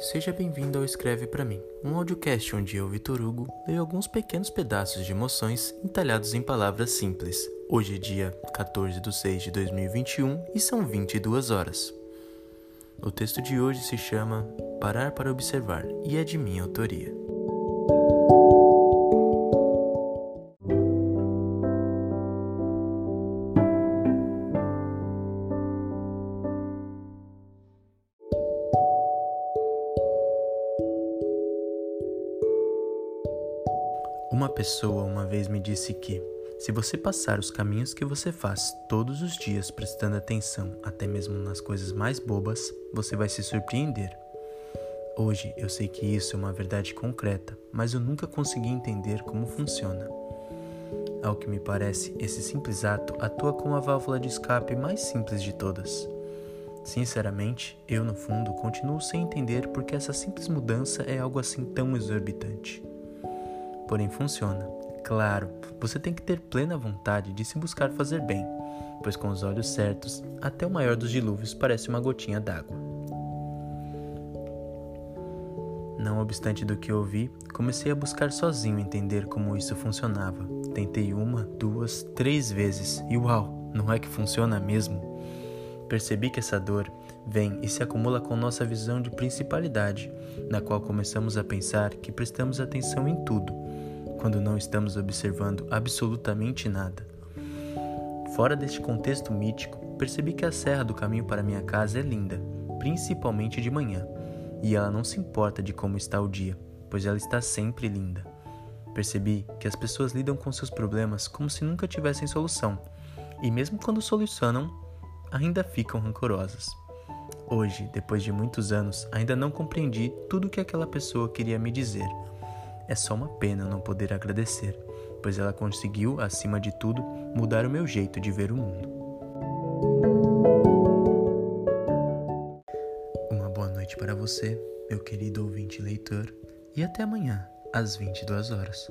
Seja bem-vindo ao Escreve para mim, um audiocast onde eu, Vitor Hugo, leio alguns pequenos pedaços de emoções entalhados em palavras simples. Hoje é dia 14 de 6 de 2021 e são 22 horas. O texto de hoje se chama Parar para Observar e é de minha autoria. Uma pessoa uma vez me disse que, se você passar os caminhos que você faz todos os dias prestando atenção, até mesmo nas coisas mais bobas, você vai se surpreender. Hoje eu sei que isso é uma verdade concreta, mas eu nunca consegui entender como funciona. Ao que me parece, esse simples ato atua como a válvula de escape mais simples de todas. Sinceramente, eu no fundo continuo sem entender porque essa simples mudança é algo assim tão exorbitante porém funciona. Claro, você tem que ter plena vontade de se buscar fazer bem, pois com os olhos certos, até o maior dos dilúvios parece uma gotinha d'água. Não obstante do que ouvi, comecei a buscar sozinho entender como isso funcionava. Tentei uma, duas, três vezes e uau, não é que funciona mesmo? Percebi que essa dor vem e se acumula com nossa visão de principalidade, na qual começamos a pensar que prestamos atenção em tudo quando não estamos observando absolutamente nada. Fora deste contexto mítico, percebi que a serra do caminho para minha casa é linda, principalmente de manhã, e ela não se importa de como está o dia, pois ela está sempre linda. Percebi que as pessoas lidam com seus problemas como se nunca tivessem solução, e mesmo quando solucionam, ainda ficam rancorosas. Hoje, depois de muitos anos, ainda não compreendi tudo o que aquela pessoa queria me dizer é só uma pena não poder agradecer, pois ela conseguiu, acima de tudo, mudar o meu jeito de ver o mundo. Uma boa noite para você, meu querido ouvinte leitor, e até amanhã, às 22 horas.